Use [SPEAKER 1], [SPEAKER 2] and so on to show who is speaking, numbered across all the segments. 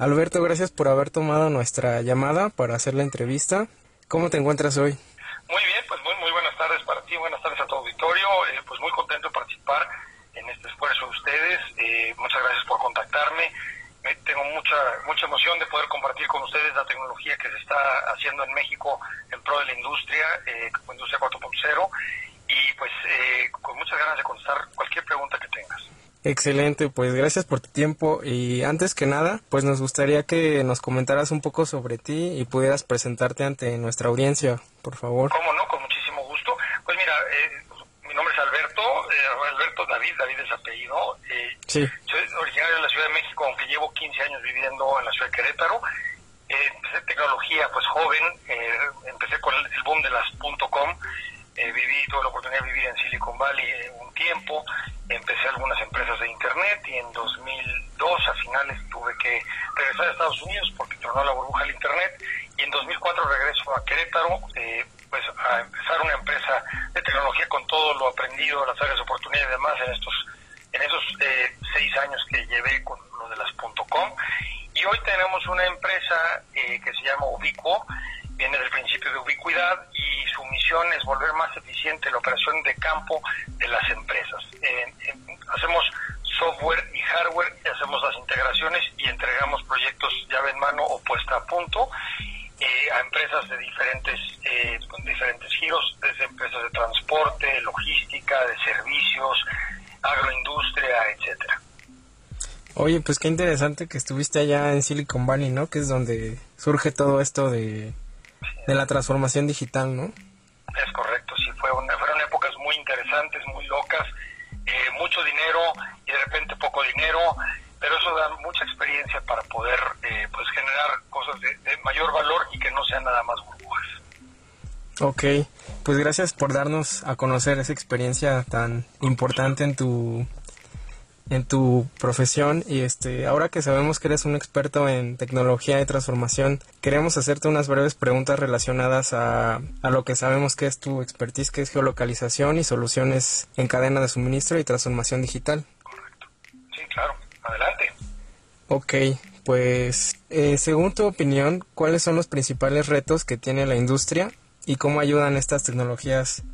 [SPEAKER 1] Alberto, gracias por haber tomado nuestra llamada para hacer la entrevista. ¿Cómo te encuentras hoy?
[SPEAKER 2] Muy bien, pues muy, muy buenas tardes para ti, buenas tardes a tu auditorio. Eh, pues muy contento de participar en este esfuerzo de ustedes. Eh, muchas gracias por contactarme. tengo mucha mucha emoción de poder compartir con ustedes la tecnología que se está haciendo en México en pro de la industria, eh, Industria 4.0, y pues eh, con muchas ganas de contestar cualquier pregunta que tengas.
[SPEAKER 1] Excelente, pues gracias por tu tiempo y antes que nada, pues nos gustaría que nos comentaras un poco sobre ti y pudieras presentarte ante nuestra audiencia, por favor.
[SPEAKER 2] ¿Cómo no? Con muchísimo gusto. Pues mira, eh, mi nombre es Alberto, eh, Alberto David, David es apellido. Eh,
[SPEAKER 1] sí.
[SPEAKER 2] Soy originario de la Ciudad de México, aunque llevo 15 años viviendo en la ciudad de Querétaro. empecé tecnología pues joven, empecé con el boom de las .com eh, viví, tuve la oportunidad de vivir en Silicon Valley un tiempo, empecé algunas empresas de Internet y en 2002 a finales tuve que regresar a Estados Unidos porque tronó la burbuja del Internet y en 2004 regreso a Querétaro eh, pues a empezar una empresa de tecnología con todo lo aprendido, las áreas de oportunidad y demás en estos en esos eh, seis años que llevé con lo de las .com y hoy tenemos una empresa que se llama Ubiquo viene del principio de ubicuidad y su misión es volver más eficiente la operación de campo de las empresas. hacemos software y hardware, y hacemos las integraciones y entregamos proyectos llave en mano o puesta a punto eh, a empresas de diferentes, eh, con diferentes giros, desde empresas de transporte, logística, de servicios, agroindustria, etcétera.
[SPEAKER 1] Oye, pues qué interesante que estuviste allá en Silicon Valley, ¿no? Que es donde surge todo esto de de la transformación digital, ¿no?
[SPEAKER 2] Es correcto, sí, fue una, fueron épocas muy interesantes, muy locas, eh, mucho dinero y de repente poco dinero, pero eso da mucha experiencia para poder eh, pues generar cosas de, de, mayor valor y que no sean nada más burbujas.
[SPEAKER 1] Ok, pues gracias por darnos a conocer esa experiencia tan importante en tu en tu profesión. Y este ahora que sabemos que eres un experto en tecnología de transformación queremos hacerte unas breves preguntas relacionadas a, a lo que sabemos que es tu expertise que es geolocalización y soluciones en cadena de suministro y transformación digital.
[SPEAKER 2] Correcto. Sí claro adelante
[SPEAKER 1] Ok, pues eh, según tu opinión cuáles son los principales retos que tiene la industria y cómo ayudan estas tecnologías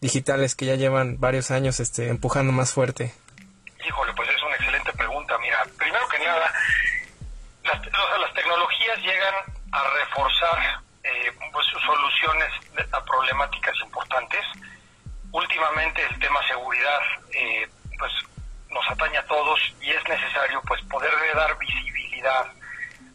[SPEAKER 1] digitales que ya llevan varios años este empujando más fuerte
[SPEAKER 2] Híjole, pues es una excelente pregunta. Mira, primero que nada, las, las tecnologías llegan a reforzar eh, pues, sus soluciones a problemáticas importantes. Últimamente el tema seguridad eh, pues nos atañe a todos y es necesario pues poder dar visibilidad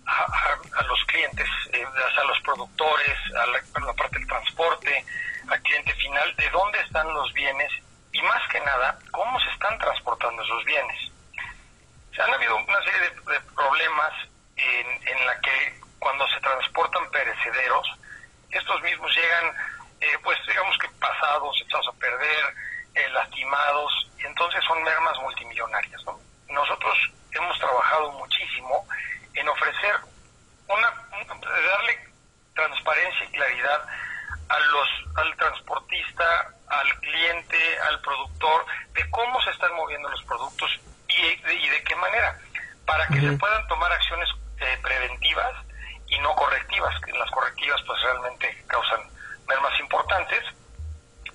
[SPEAKER 2] a, los clientes, eh, a los productores, a la, a parte del transporte, al cliente final, de dónde están los bienes y más que nada, cómo se están transportando esos bienes. Se han habido una serie de, problemas en, en, la que cuando se transportan perecederos, estos mismos llegan, eh, pues digamos que pasados, echados a perder, eh, lastimados, y entonces son mermas multimillonarias. ¿no? Nosotros hemos trabajado muchísimo en ofrecer una, darle transparencia y claridad a los, al transportista, al cliente, al productor, de cómo se están moviendo los productos y de, y de qué manera, para que se puedan tomar acciones eh, preventivas y no correctivas, que las correctivas pues realmente causan mermas importantes,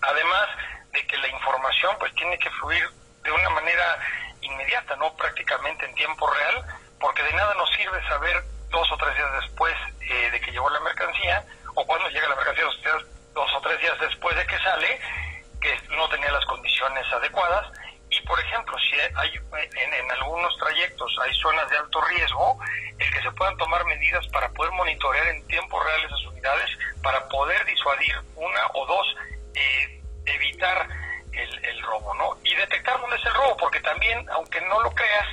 [SPEAKER 2] además de que la información pues tiene que fluir de una manera inmediata, no prácticamente en tiempo real, porque de nada nos sirve saber dos o tres días después eh, de que llegó la mercancía, o cuando llega la mercancía dos o tres días después de que sale, que no tenía las condiciones adecuadas. Y, por ejemplo, si hay en, en, algunos trayectos hay zonas de alto riesgo, el que se puedan tomar medidas para poder monitorear en tiempo real esas unidades, para poder disuadir una o dos, eh, evitar el, el robo, ¿no? Y detectar dónde es el robo, porque también, aunque no lo creas,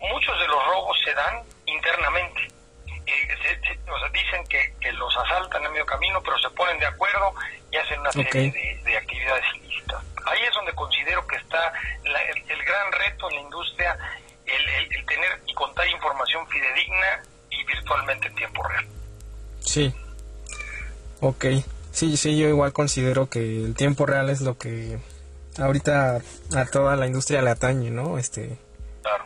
[SPEAKER 2] muchos de los robos se dan internamente. Eh, se, se, o sea, dicen que, que, los asaltan en medio camino, pero se ponen de acuerdo y hacen una serie
[SPEAKER 1] okay.
[SPEAKER 2] de, de, actividades ilícitas. Ahí es donde considero que está la, el, el, gran reto en la industria, el, el, el, tener y contar información fidedigna y virtualmente en tiempo real.
[SPEAKER 1] Sí, ok. Sí, sí, yo igual considero que el tiempo real es lo que ahorita a toda la industria le atañe, ¿no? Este...
[SPEAKER 2] Claro.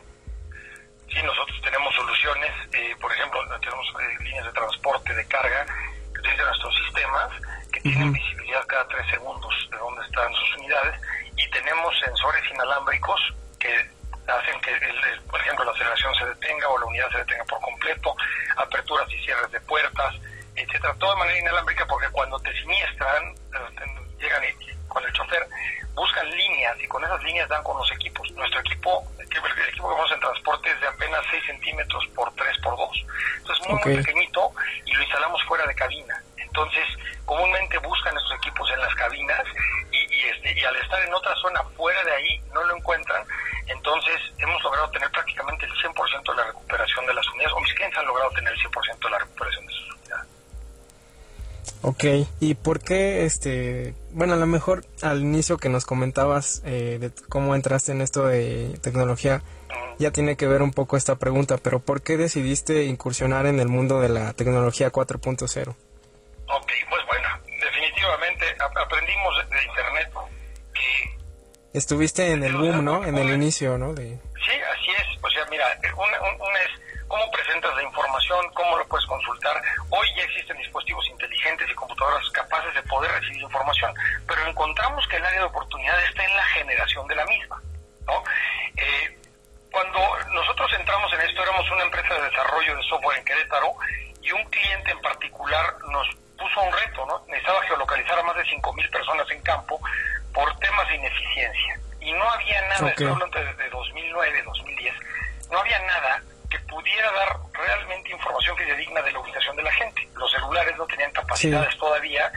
[SPEAKER 2] Sí, nosotros tenemos soluciones, eh, por ejemplo, parte de carga que utilizan nuestros sistemas, tienen visibilidad cada tres segundos de dónde están sus unidades, y tenemos sensores inalámbricos que hacen que, por ejemplo, la aceleración se detenga o la unidad se detenga por completo, aperturas y cierres de puertas, etcétera, todo de manera inalámbrica porque cuando te siniestran, eh, llegan con el chofer, buscan líneas y con esas líneas dan con los equipos. Nuestro equipo, el equipo que vamos en transporte es de apenas 6 centímetros por 3 por 2. Entonces es muy, muy pequeñito y lo instalamos fuera de cabina. Entonces, comúnmente buscan estos equipos en las cabinas y, este, y al estar en otra zona fuera de ahí no lo encuentran. Entonces, hemos logrado tener prácticamente el 100% de la recuperación de las unidades, o mis clientes han logrado tener el 100% de la recuperación de sus unidades.
[SPEAKER 1] Ok, ¿y por qué, este, bueno, a lo mejor al inicio que nos comentabas eh, de cómo entraste en esto de tecnología, ya tiene que ver un poco esta pregunta, pero ¿por qué decidiste incursionar en el mundo de la tecnología 4.0?
[SPEAKER 2] Ok, aprendimos de Internet que...
[SPEAKER 1] Estuviste en el boom, ¿no? En el inicio, ¿no? De...
[SPEAKER 2] Sí, así es. O sea, mira, una es cómo presentas la información, cómo lo puedes consultar. Hoy ya existen dispositivos inteligentes y computadoras capaces de poder recibir información, pero encontramos que el área de oportunidad está en la generación de la misma. ¿no? Eh, cuando nosotros entramos en esto, éramos una empresa de desarrollo de software en Querétaro y un cliente en particular nos puso un reto, ¿no? Necesitaba geolocalizar a más de 5.000 personas en campo por temas de ineficiencia. Y no había nada, okay. estoy desde 2009, 2010, no había nada que pudiera dar realmente información fidedigna de la ubicación de la gente. Los celulares no tenían capacidades todavía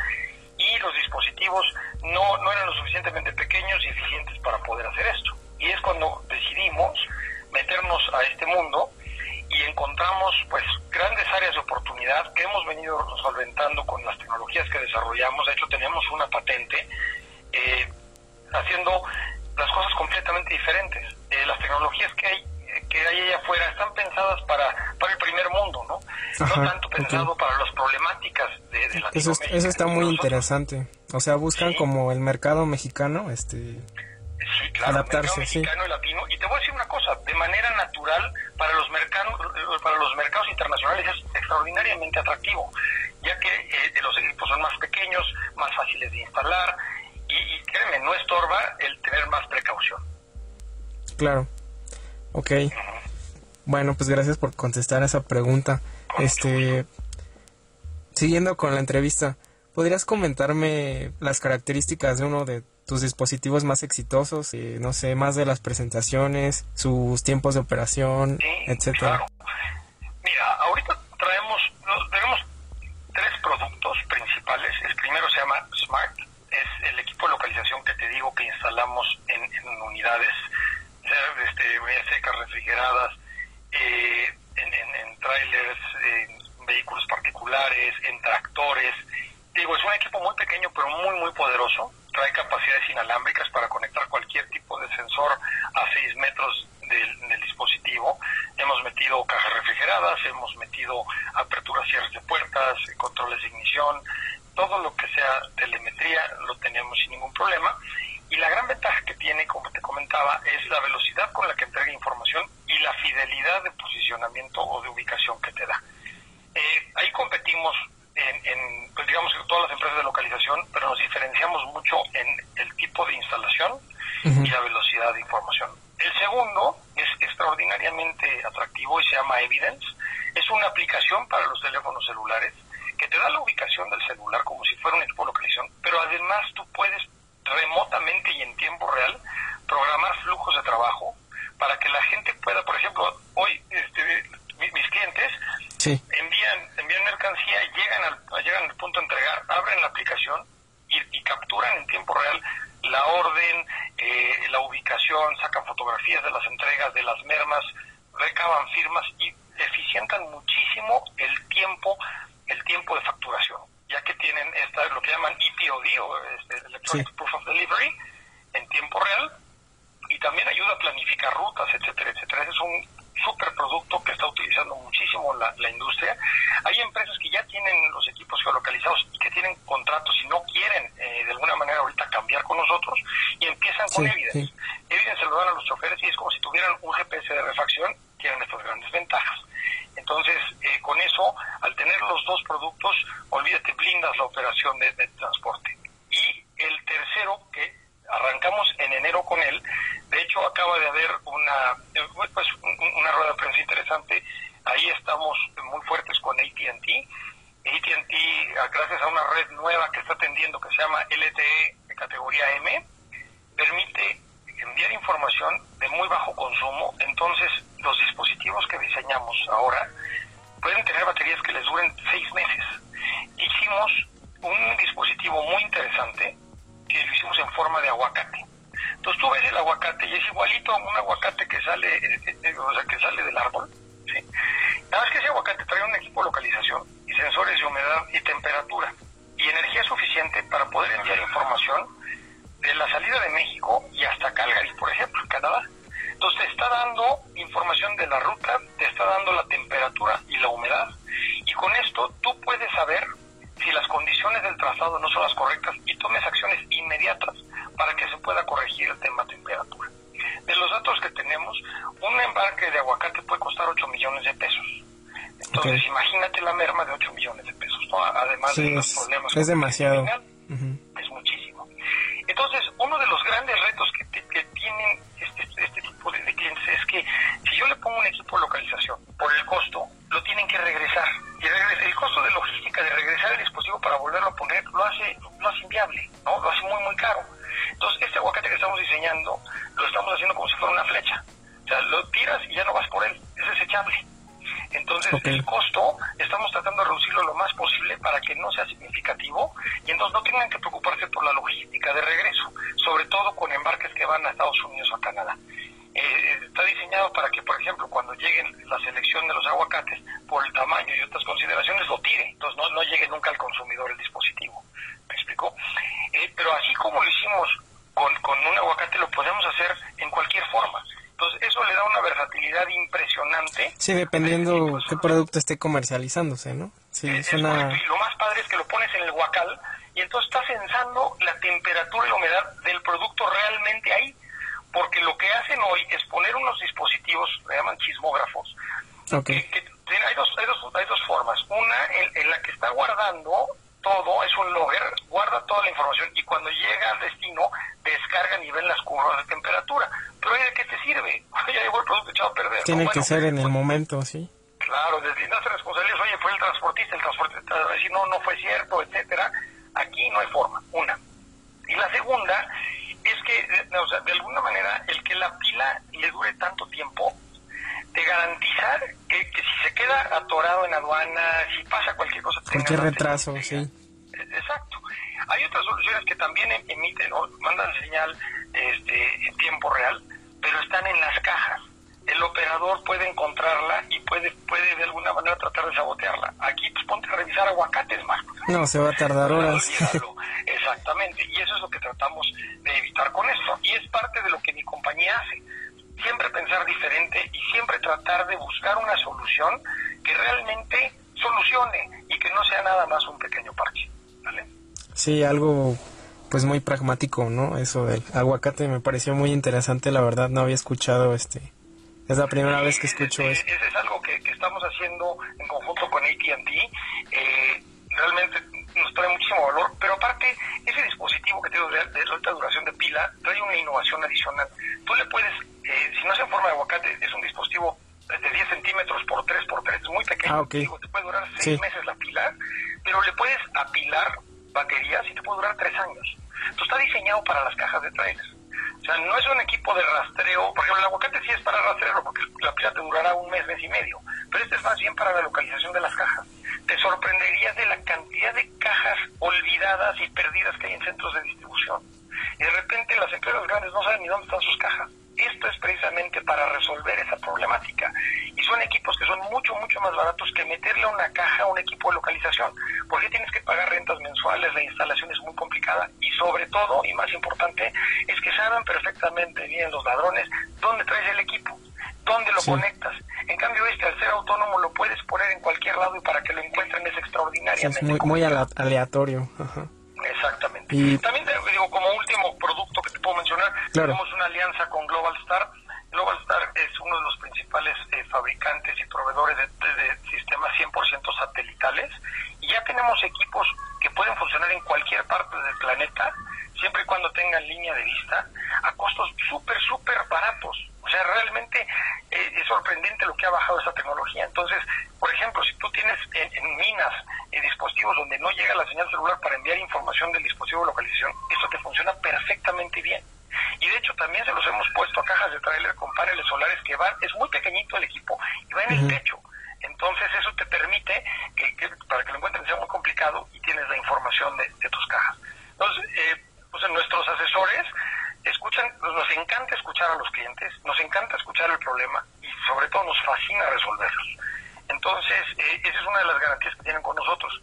[SPEAKER 2] y los dispositivos no, no eran lo suficientemente pequeños y eficientes para poder hacer esto. Y es cuando decidimos meternos a este mundo y encontramos pues grandes áreas de oportunidad que hemos venido solventando con las tecnologías que desarrollamos. De hecho, tenemos una patente eh, haciendo las cosas completamente diferentes. Eh, las tecnologías que hay que hay allá afuera están pensadas para, para el primer mundo, ¿no? no tanto pensado para las problemáticas de, de
[SPEAKER 1] eso, eso está muy interesante. O sea, buscan como el mercado mexicano, este...
[SPEAKER 2] Sí, claro, adaptarse, el mexicano y latino. Y te voy a decir una cosa, de manera natural, para los mercados, para los mercados internacionales es extraordinariamente atractivo, ya que eh, los equipos son más pequeños, más fáciles de instalar, y, y créeme, no estorba el tener más precaución.
[SPEAKER 1] Claro. Ok. Bueno, pues gracias por contestar esa pregunta. Este, siguiendo con la entrevista, ¿podrías comentarme las características de uno de tus dispositivos más exitosos? Eh, no sé, más de las presentaciones, sus tiempos de operación, etcétera.
[SPEAKER 2] Mira, ahorita traemos, tenemos tres productos principales. El primero se llama Smart, es el equipo de localización que te digo que instalamos en, en unidades este, secas, refrigeradas, eh, en, en, en, trailers, en vehículos particulares, en tractores. Digo, es un equipo muy pequeño pero muy, muy poderoso. Trae capacidades inalámbricas para conectar cualquier tipo de sensor a 6 metros del, del, dispositivo. Hemos metido cajas refrigeradas, hemos metido aperturas, cierres de puertas, controles de ignición. Todo lo que sea telemetría lo tenemos sin ningún problema. Y la gran ventaja que tiene, como te comentaba, es la velocidad con la que entrega información y la fidelidad de posicionamiento o de ubicación que te da. Eh, ahí competimos en, en pues digamos que todas las empresas de localización, pero nos diferenciamos mucho en el tipo de instalación y la velocidad de información. El segundo es extraordinariamente atractivo y se llama Evidence. Es una aplicación para los teléfonos celulares que te da la ubicación del celular como si fuera un equipo de localización, pero además tú puedes remotamente y en tiempo real programar flujos de trabajo para que la gente pueda, por ejemplo, hoy este, mis clientes envían envían mercancía, llegan al, llegan al punto de entregar, abren la aplicación y, y capturan en tiempo real la orden, eh, la ubicación, sacan fotografías de las entregas, de las mermas, recaban firmas y eficientan muchísimo el tiempo el tiempo de facturación ya que tienen esta, lo que llaman EPOD o este, Electronic Proof of Delivery en tiempo real y también ayuda a planificar rutas, etcétera, etcétera. Ese es un super producto que está utilizando muchísimo la, la, industria. Hay empresas que ya tienen los equipos geolocalizados y que tienen contratos y no quieren eh, de alguna manera ahorita cambiar con nosotros y empiezan con sí, Evidence. Sí. Evidence se lo dan a los choferes y es como si tuvieran un GPS de refacción, tienen estas grandes ventajas. Entonces, eh, con eso, al tener los dos productos, olvídate, blindas la operación de, transporte. Y el tercero, que arrancamos en enero con él, de hecho acaba de haber una, pues, una rueda de prensa interesante, ahí estamos muy fuertes con ATT. ATT, gracias a una red nueva que está atendiendo que se llama LTE de categoría M, permite enviar información de muy bajo consumo, entonces los dispositivos que diseñamos ahora pueden tener baterías que les duren seis meses. Hicimos un dispositivo muy interesante que lo hicimos en forma de aguacate. Entonces tú ves el aguacate y es igualito a un aguacate que sale, eh, eh, o sea, que sale del árbol. Nada más que ese aguacate trae un equipo de localización y sensores de humedad y temperatura y energía suficiente para poder enviar información de la salida de México y hasta Calgary, por ejemplo, en Canadá. Entonces te está dando información de la ruta, te está dando la temperatura y la humedad. Y con esto tú puedes saber si las condiciones del trazado no son las correctas y tomes acciones inmediatas para que se pueda corregir el tema temperatura. De los datos que tenemos, un embarque de aguacate puede costar 8 millones de pesos. Entonces, imagínate la merma de 8 millones de pesos, además de los problemas.
[SPEAKER 1] Es demasiado.
[SPEAKER 2] Es muchísimo. Entonces, uno de los grandes retos que, tienen este, este tipo de, clientes es que si yo le pongo un equipo de localización por el costo, lo tienen que regresar. Y el costo de logística de regresar el dispositivo para volverlo a poner lo hace, lo hace inviable, ¿no? lo hace muy, muy caro. Entonces, este aguacate que estamos diseñando lo estamos haciendo como si fuera una flecha. O sea, lo tiras y ya no vas por él, es desechable. Entonces, el costo estamos tratando de reducirlo lo más posible para que no sea significativo y entonces no tengan que preocuparse por la logística de regreso, sobre todo con embarques que van a Estados Unidos o a Canadá. Eh, está diseñado para que, por ejemplo, cuando lleguen la selección de los aguacates, por el tamaño y otras consideraciones, lo tire, entonces no, no llegue nunca al consumidor el dispositivo. ¿Me explico? Eh, pero así como lo hicimos con, con un aguacate, lo podemos hacer en cualquier forma. Entonces, eso le da una versatilidad impresionante.
[SPEAKER 1] Sí, dependiendo qué producto esté comercializándose, ¿no? Sí,
[SPEAKER 2] es, Y lo más padre es que lo pones en el guacal y entonces estás sensando la temperatura y la humedad del producto realmente ahí. Porque lo que hacen hoy es poner unos dispositivos, se llaman chismógrafos,
[SPEAKER 1] okay.
[SPEAKER 2] que, hay, dos, hay, dos, hay dos formas. Una en la que está guardando todo, es un logger, guarda toda la información y cuando llega al destino descarga a nivel las curvas de temperatura. Pero ¿de qué te sirve? ya llegó el producto echado a perder.
[SPEAKER 1] Tiene que ser en el momento, sí.
[SPEAKER 2] Claro, deslindase responsabilidades, oye, fue el transportista, el transportista va a decir, no, no fue cierto, etcétera. Aquí no hay forma, una. Y la segunda es que, o sea, de alguna manera, el que la pila le dure tanto tiempo, te garantizar que, si se queda atorado en aduana, si pasa cualquier cosa...
[SPEAKER 1] Cualquier retraso, sí.
[SPEAKER 2] Exacto. Hay otras soluciones que también em, emiten o mandan señal este, en tiempo real, pero están en las cajas. El operador puede encontrarla y puede puede de alguna manera tratar de sabotearla. Aquí pues ponte a revisar aguacates más.
[SPEAKER 1] No, se va a tardar horas.
[SPEAKER 2] Exactamente, y eso es lo que tratamos de evitar con esto. Y es parte de lo que mi compañía hace siempre pensar diferente y siempre tratar de buscar una solución que realmente solucione y que no sea nada más un pequeño parche. ¿vale?
[SPEAKER 1] Sí, algo pues muy pragmático, ¿no? Eso del aguacate me pareció muy interesante, la verdad no había escuchado este. Es la primera vez que escucho eso.
[SPEAKER 2] Ese es algo que, estamos haciendo en conjunto con ATT. Eh, realmente nos trae muchísimo valor, pero aparte, ese dispositivo que tengo de, de alta duración de pila trae una innovación adicional. Tú le puedes eh, si no es en forma de aguacate, es un dispositivo de 10 centímetros por 3 por 3, es muy pequeño.
[SPEAKER 1] Ah, te
[SPEAKER 2] puede durar 6 meses la pila, pero le puedes apilar baterías y te puede durar 3 años. Entonces está diseñado para las cajas de trailers. O sea, no es un equipo de rastreo, por ejemplo, el aguacate sí es para rastrearlo, porque la pila te durará un mes, mes y medio, pero este es más bien para la localización de las cajas. Te sorprenderías de la cantidad de cajas olvidadas y perdidas que hay en centros de distribución. Y de repente las empresas grandes no saben ni dónde están sus cajas. Esto es precisamente para resolver esa problemática. Y son equipos que son mucho, mucho más baratos que meterle una caja a un equipo de localización. Porque tienes que pagar rentas mensuales, la instalación es muy complicada y sobre todo, y más importante, es que saben perfectamente bien los ladrones dónde traes el equipo, dónde lo conectas. En cambio, este, al ser autónomo, lo puedes poner en cualquier lado y para que lo encuentren es extraordinariamente.
[SPEAKER 1] es muy, muy aleatorio.
[SPEAKER 2] Exactamente. Y también digo, como último producto que te puedo mencionar, tenemos una alianza con Global Star. Global Star es uno de los principales eh, fabricantes y proveedores de, sistemas 100% satelitales y siempre y cuando tengan línea de vista, a costos súper, súper baratos. O sea, realmente eh, es sorprendente lo que ha bajado esta tecnología. Entonces, por ejemplo, si tú tienes en, minas eh, dispositivos donde no llega la señal celular para enviar información del dispositivo de localización, esto te funciona perfectamente bien. Y de hecho también se los hemos puesto a cajas de trailer con paneles solares que van, es muy pequeñito el equipo y va en el techo. Entonces eso te permite que, para que lo encuentren sea muy complicado y tienes la información de, tus cajas. Entonces, eh, pues nuestros asesores escuchan, nos encanta escuchar a los clientes, nos encanta escuchar el problema y sobre todo nos fascina resolverlos. Entonces, eh, esa es una de las garantías que tienen con nosotros.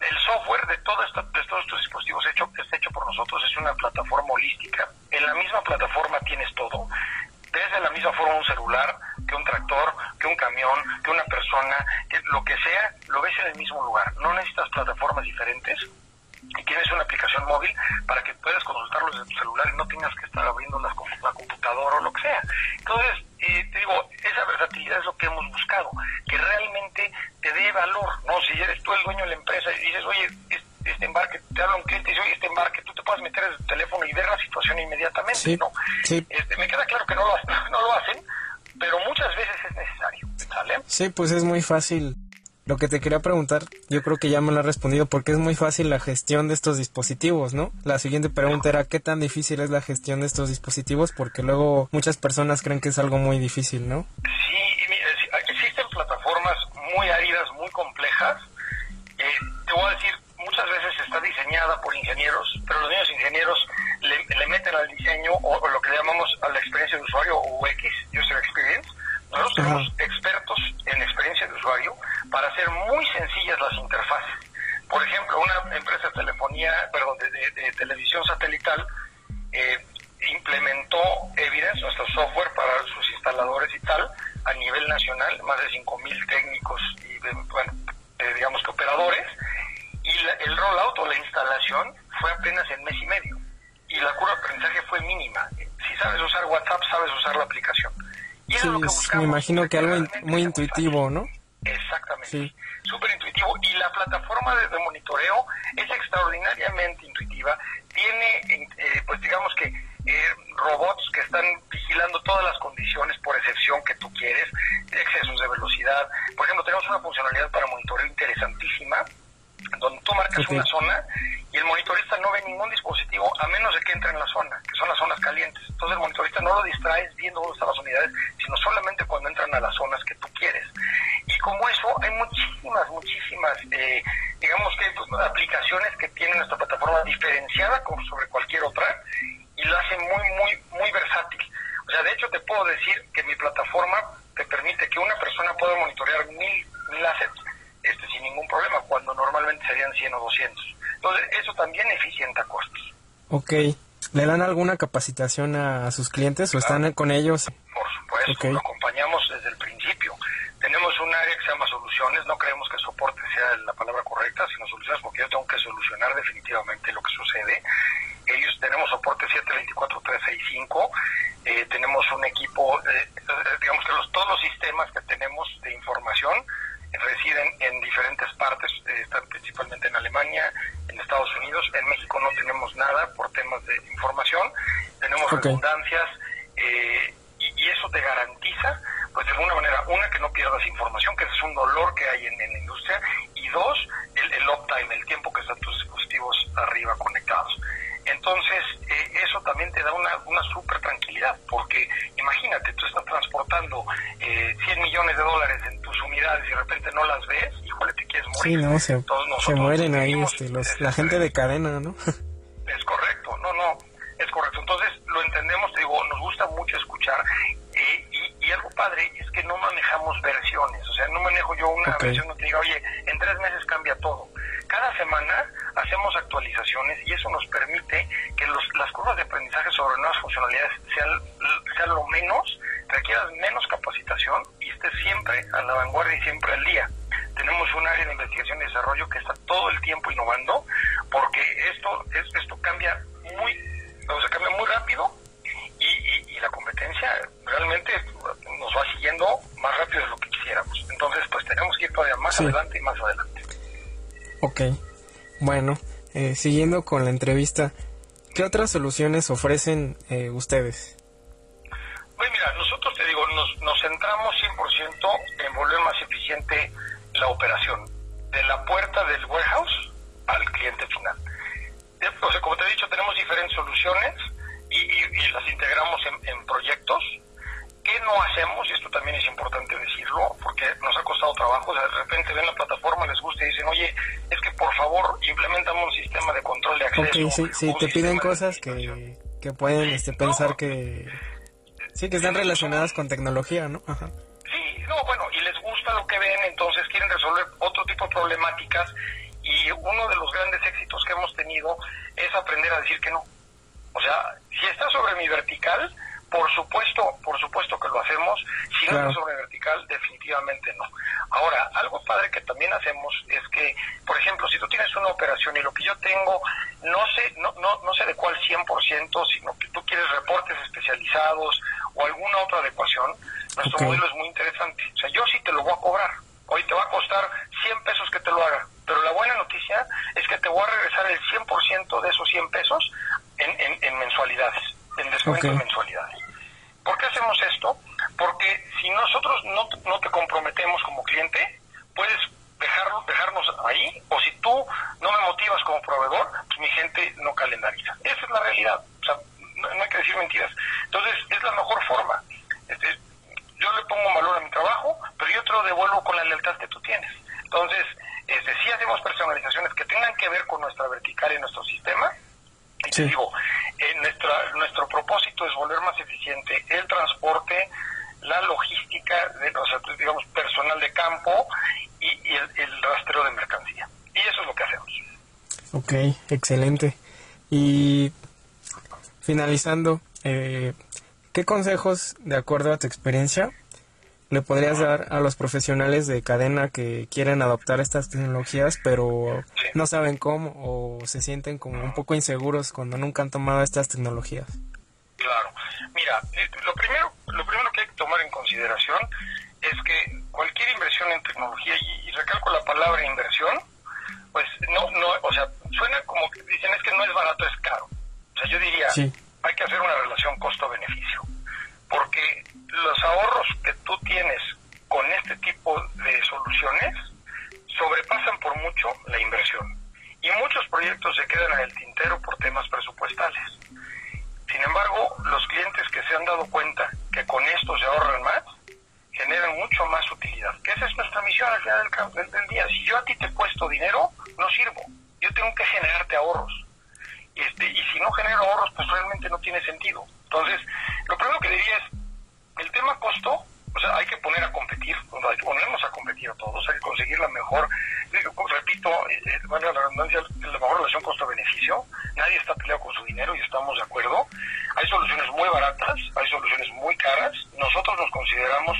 [SPEAKER 2] El software de, todo de todos estos dispositivos hecho, que está hecho por nosotros es una plataforma holística. En la misma plataforma tienes todo, desde la misma forma un celular, que un tractor, que un camión, que una persona, que lo que sea, lo ves en el mismo lugar. No necesitas plataformas diferentes y tienes una aplicación móvil para que puedas consultarlos desde tu celular y no tengas que estar abriendo la, computadora o lo que sea. Entonces, eh, te digo, esa versatilidad es lo que hemos buscado, que realmente te dé valor, ¿no? Si eres tú el dueño de la empresa y dices, oye, este embarque, te habla un cliente y dice, oye, este embarque, tú te puedes meter en tu teléfono y ver la situación inmediatamente, ¿no? Este, me queda claro que no lo, no lo hacen, pero muchas veces es necesario, ¿sale?
[SPEAKER 1] Sí, pues es muy fácil lo que te quería preguntar, yo creo que ya me lo has respondido porque es muy fácil la gestión de estos dispositivos, ¿no? La siguiente pregunta era qué tan difícil es la gestión de estos dispositivos porque luego muchas personas creen que es algo muy difícil, ¿no? Imagino que algo muy intuitivo, ¿no?
[SPEAKER 2] Exactamente. Súper intuitivo. Y la plataforma de, monitoreo es extraordinariamente intuitiva. Tiene, eh, pues digamos que, eh, robots que están vigilando todas las condiciones por excepción que tú quieres, excesos de velocidad. Por ejemplo, tenemos una funcionalidad para monitoreo interesantísima, donde tú marcas una zona y el monitorista no ve ningún dispositivo a menos de que entre en la zona, que son las zonas calientes. Entonces el monitorista no lo distraes viendo dónde están las unidades, sino solamente cuando entran a las zonas que tú quieres. Y como eso, hay muchísimas, muchísimas, eh, digamos que pues, aplicaciones que tienen nuestra plataforma diferenciada como sobre cualquier otra y lo hace muy, muy, muy versátil. O sea, de hecho te puedo decir que mi plataforma te permite que una persona pueda monitorear mil, mil assets este, sin ningún problema, cuando normalmente serían 100 o 200. Entonces, eso también eficienta costos.
[SPEAKER 1] Ok. ¿Le dan alguna capacitación a sus clientes o están con ellos?
[SPEAKER 2] Por supuesto, lo acompañamos desde el principio. Tenemos un área que se llama soluciones, no creemos que soporte sea la palabra correcta, sino soluciones porque yo tengo que solucionar definitivamente lo que sucede. Ellos tenemos soporte 724-365, eh, tenemos un equipo, eh, digamos que los, todos los sistemas que tenemos de información residen en diferentes partes, eh, están principalmente en Alemania, en Estados Unidos. En México no tenemos nada por temas de información, redundancias eh, y, eso te garantiza, pues de alguna manera, una, que no pierdas información, que ese es un dolor que hay en, la industria, y dos, el, el uptime, el tiempo que están tus dispositivos arriba conectados. Entonces, eh, eso también te da una, una súper tranquilidad, porque imagínate, tú estás transportando eh, 100 millones de dólares en tus unidades y de repente no las ves, híjole, te quieres morir.
[SPEAKER 1] Sí, no, se, se mueren ahí este, los, la gente de cadena, ¿no?
[SPEAKER 2] es correcto, no, no, es correcto. Entonces, lo entendemos, te digo, nos gusta mucho escuchar eh, y, y, algo padre es que no manejamos versiones, o sea, no manejo yo una versión que te diga, oye, en tres meses cambia todo. Cada semana hacemos actualizaciones y eso nos permite que los, las curvas de aprendizaje sobre nuevas funcionalidades sean, sean lo menos, requieras menos capacitación y estés siempre a la vanguardia y siempre al día. Tenemos un área de investigación y desarrollo que está todo el tiempo innovando porque esto, esto cambia muy, o sea, cambia muy rápido y, y, la competencia realmente nos va siguiendo más rápido de lo que quisiéramos. Entonces, pues tenemos que ir todavía más adelante y más adelante.
[SPEAKER 1] Ok. Bueno, eh, siguiendo con la entrevista, ¿qué otras soluciones ofrecen eh, ustedes?
[SPEAKER 2] Pues mira, nosotros te digo, nos, nos centramos 100% en volver más eficiente la operación, de la puerta del warehouse al cliente final. O sea, como te he dicho, tenemos diferentes soluciones y, las integramos en, en proyectos ¿Qué no hacemos? Y esto también es importante decirlo, porque nos ha costado trabajo. de repente ven la plataforma, les gusta y dicen, oye, es que por favor implementamos un sistema de control de acceso.
[SPEAKER 1] Ok, sí, sí te piden cosas que, que pueden este, pensar que... Sí, que están relacionadas con tecnología, ¿no?
[SPEAKER 2] Ajá. Sí, no, bueno, y les gusta lo que ven, entonces quieren resolver otro tipo de problemáticas y uno de los grandes éxitos que hemos tenido es aprender a decir que no. O sea, si está sobre mi vertical, por supuesto, por supuesto que lo hacemos. Si no es sobre vertical, definitivamente no. Ahora, algo padre que también hacemos es que, por ejemplo, si tú tienes una operación y lo que yo tengo no sé, no, no, no se adecua al 100%, sino que tú quieres reportes especializados o alguna otra adecuación, nuestro modelo es muy interesante. O sea, yo sí te lo voy a cobrar. Hoy te va a costar 100 pesos que te lo haga. Pero la buena noticia es que te voy a regresar el 100% de esos 100 pesos en, en, en mensualidades en descuento de mensualidades. ¿Por qué hacemos esto? Porque si nosotros no, no te comprometemos como cliente, puedes dejarlo, dejarnos ahí, o si tú no me motivas como proveedor, pues mi gente no calendariza. Esa es la realidad. O sea, no, hay que decir mentiras. Entonces, es la mejor forma. Este, yo le pongo valor a mi trabajo, pero yo te lo devuelvo con la lealtad que tú tienes. Entonces, este, sí hacemos personalizaciones que tengan que ver con nuestra vertical y nuestro sistema, y te digo, nuestra, nuestro propósito es volver más eficiente el transporte, la logística, de, o sea, digamos, personal de campo y, el, rastreo de mercancía. Y eso es lo que hacemos.
[SPEAKER 1] Ok, excelente. Y finalizando, eh, ¿qué consejos, de acuerdo a tu experiencia, le podrías dar a los profesionales de cadena que quieren adoptar estas tecnologías pero no saben cómo o se sienten como un poco inseguros cuando nunca han tomado estas tecnologías?
[SPEAKER 2] Claro. Mira, eh, lo primero, lo primero que hay que tomar en consideración es que cualquier inversión en tecnología, y, recalco la palabra inversión, pues no, no, o sea, suena como que dicen es que no es barato, es caro. O sea, yo diría, hay que hacer una relación costo-beneficio porque los ahorros que tú tienes con este tipo de soluciones sobrepasan por mucho la inversión. Y muchos proyectos se quedan el tintero por temas presupuestales. Sin embargo, los clientes que se han dado cuenta que con esto se ahorran más, generan mucho más utilidad. Esa es nuestra misión al final del, del, día. Si yo a ti te he puesto dinero, no sirvo. Yo tengo que generarte ahorros. Este, y si no genero ahorros, pues realmente no tiene sentido. Entonces, lo primero que diría es, el tema costo, o sea, hay que poner a competir, hay que ponernos a competir a todos, hay que conseguir la mejor, repito, eh, eh, la redundancia, la mejor relación costo-beneficio, nadie está peleado con su dinero y estamos de acuerdo. Hay soluciones muy baratas, hay soluciones muy caras, nosotros nos consideramos,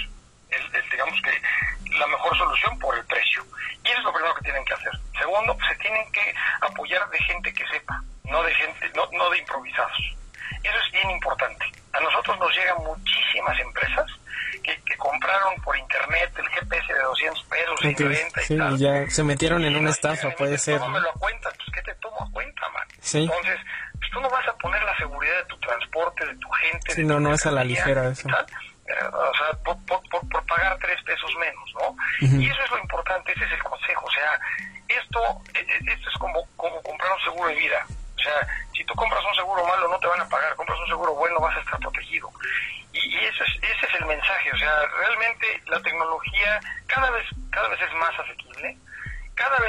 [SPEAKER 1] sí, y ya se metieron en una estafa, puede ser.
[SPEAKER 2] No me lo cuenta, pues ¿qué te tomo a cuenta, man? Entonces, pues tú no vas a poner la seguridad de tu transporte, de tu gente.
[SPEAKER 1] Sí, no, no es a la ligera eso.
[SPEAKER 2] Eh, o sea, por, por, por, pagar tres pesos menos, ¿no? Y eso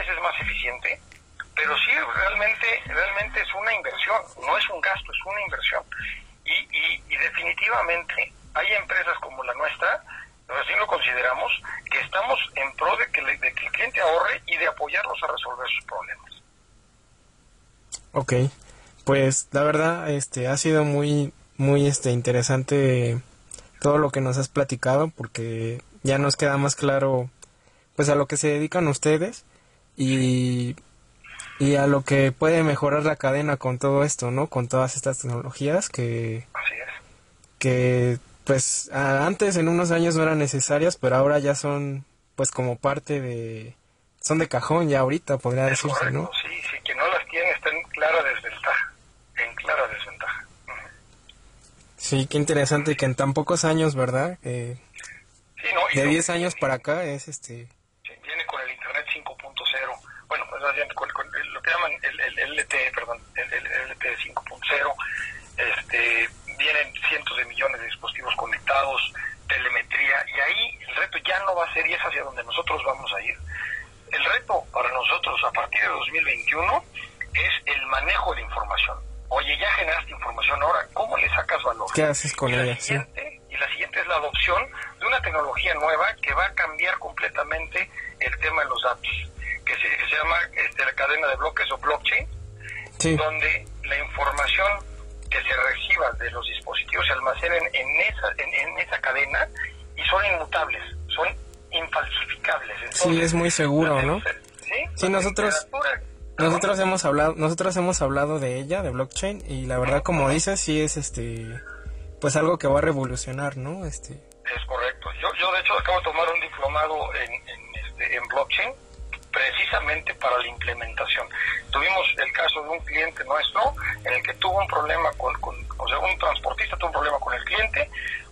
[SPEAKER 2] vez es más eficiente, pero sí realmente, realmente es una inversión, no es un gasto, es una inversión. Y, y, definitivamente hay empresas como la nuestra, así lo consideramos, que estamos en pro de que, de que el cliente ahorre y de apoyarlos a resolver sus problemas.
[SPEAKER 1] Ok, pues la verdad este ha sido muy muy este interesante todo lo que nos has platicado porque ya nos queda más claro pues a lo que se dedican ustedes y, y a lo que puede mejorar la cadena con todo esto, ¿no? Con todas estas tecnologías que que pues antes en unos años no eran necesarias, pero ahora ya son pues como parte de son de cajón ya ahorita podría decirse, ¿no?
[SPEAKER 2] Sí, sí, que no las tiene está en clara desventaja, en clara desventaja.
[SPEAKER 1] Sí, qué interesante que en tan pocos años, ¿verdad? Eh,
[SPEAKER 2] sí, no,
[SPEAKER 1] de 10 años para acá es este...
[SPEAKER 2] Sí, viene con el Internet 5.0, bueno, con, con, lo que llaman el, el LTE, perdón, el, el LTE 5.0, este, vienen cientos de millones de dispositivos conectados, telemetría, y ahí el reto ya no va a ser y es hacia donde nosotros vamos a ir. El reto para nosotros a partir de 2021 es el manejo de información. Oye, ya generaste información, ahora, ¿cómo le sacas valor?
[SPEAKER 1] ¿Qué haces con
[SPEAKER 2] y
[SPEAKER 1] ella?
[SPEAKER 2] La siguiente, Y la siguiente es la adopción de una tecnología nueva que va a cambiar completamente el tema de los datos, que se, que se llama este, la cadena de bloques o blockchain,
[SPEAKER 1] Sí.
[SPEAKER 2] donde la información que se reciba de los dispositivos se almacenen en esa, en, en esa cadena y son inmutables, son infalsificables.
[SPEAKER 1] Sí, es muy seguro, ¿no?
[SPEAKER 2] Sí,
[SPEAKER 1] Sí, nosotros- Nosotros hemos hablado, nosotros hemos hablado de ella, de blockchain, y la verdad, como dices, sí es este, pues algo que va a revolucionar, ¿no? Este,
[SPEAKER 2] Es correcto. Yo, yo de hecho acabo de tomar un diplomado en, en, este, en blockchain precisamente para la implementación. Tuvimos el caso de un cliente nuestro en el que tuvo un problema con, con o sea, un transportista tuvo un problema con el cliente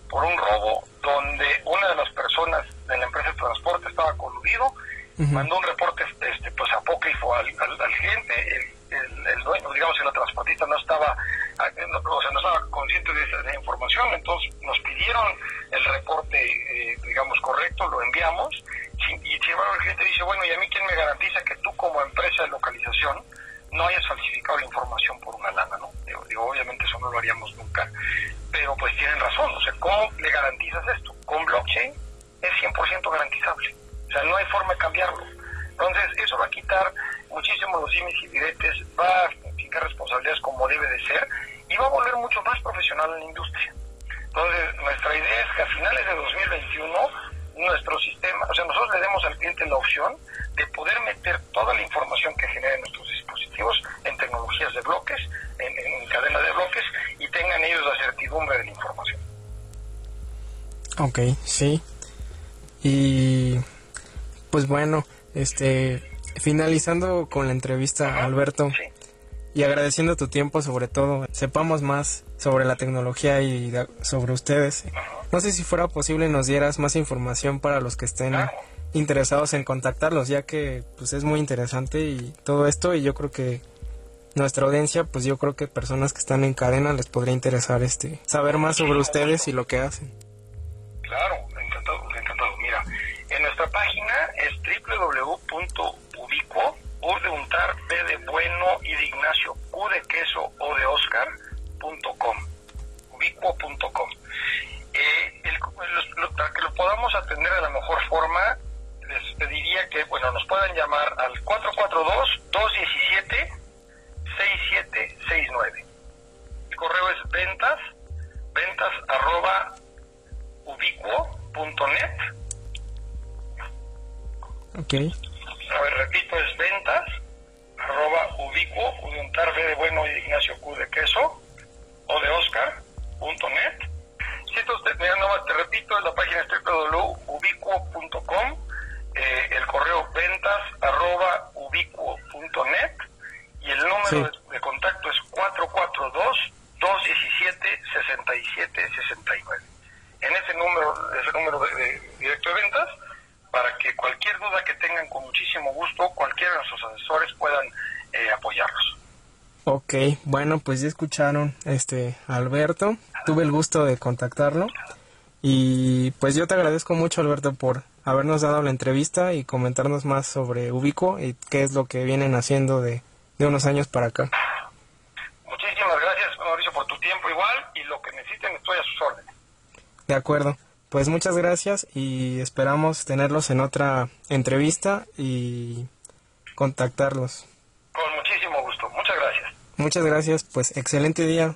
[SPEAKER 2] por un robo donde una de las personas de la empresa de transporte estaba coludido, mandó un reporte este, pues apócrifo al, al, al cliente, el, el, el dueño, digamos la transportista no estaba, no, o sea, no estaba consciente de esa, información, entonces nos pidieron el reporte, eh, digamos, correcto, lo enviamos, y sin embargo el cliente dice, bueno, ¿y a mí quién me garantiza que tú como empresa de localización no hayas falsificado la información por una lana, ¿no? Digo, digo, obviamente eso no lo haríamos nunca, pero pues tienen razón, o sea, ¿cómo le garantizas esto? Con blockchain es 100% garantizable, o sea, no hay forma de cambiarlo. Entonces, eso va a quitar muchísimo los dimes y diretes, va a fijar responsabilidades como debe de ser y va a volver mucho más profesional en la industria. Entonces, nuestra idea es que a finales de 2021 nuestro sistema, o sea, nosotros le demos al cliente la opción de poder meter toda la información que generen nuestros dispositivos en tecnologías de bloques, en, en cadena de bloques, y tengan ellos la certidumbre de la información.
[SPEAKER 1] ok, sí. Y, pues bueno, este, finalizando con la entrevista, Alberto,
[SPEAKER 2] Sí.
[SPEAKER 1] Y agradeciendo tu tiempo sobre todo, sepamos más sobre la tecnología y sobre ustedes. No sé si fuera posible nos dieras más información para los que estén interesados en contactarlos, ya que pues es muy interesante y todo esto y yo creo que nuestra audiencia, pues yo creo que personas que están en cadena les podría interesar este saber más sobre ustedes y lo que hacen.
[SPEAKER 2] Claro, encantado, encantado. Mira, en nuestra página es www.ubicuo, duda que tengan con muchísimo gusto, cualquiera de nuestros asesores puedan eh, apoyarlos.
[SPEAKER 1] ok, bueno pues ya escucharon este Alberto, tuve el gusto de contactarlo y pues yo te agradezco mucho Alberto por habernos dado la entrevista y comentarnos más sobre Ubico y qué es lo que vienen haciendo de, de unos años para acá.
[SPEAKER 2] Muchísimas gracias, Mauricio, por tu tiempo igual y lo que necesiten estoy a sus órdenes.
[SPEAKER 1] De acuerdo. Pues muchas gracias y esperamos tenerlos en otra entrevista y contactarlos.
[SPEAKER 2] Con muchísimo gusto. Muchas gracias.
[SPEAKER 1] Muchas gracias, pues excelente día.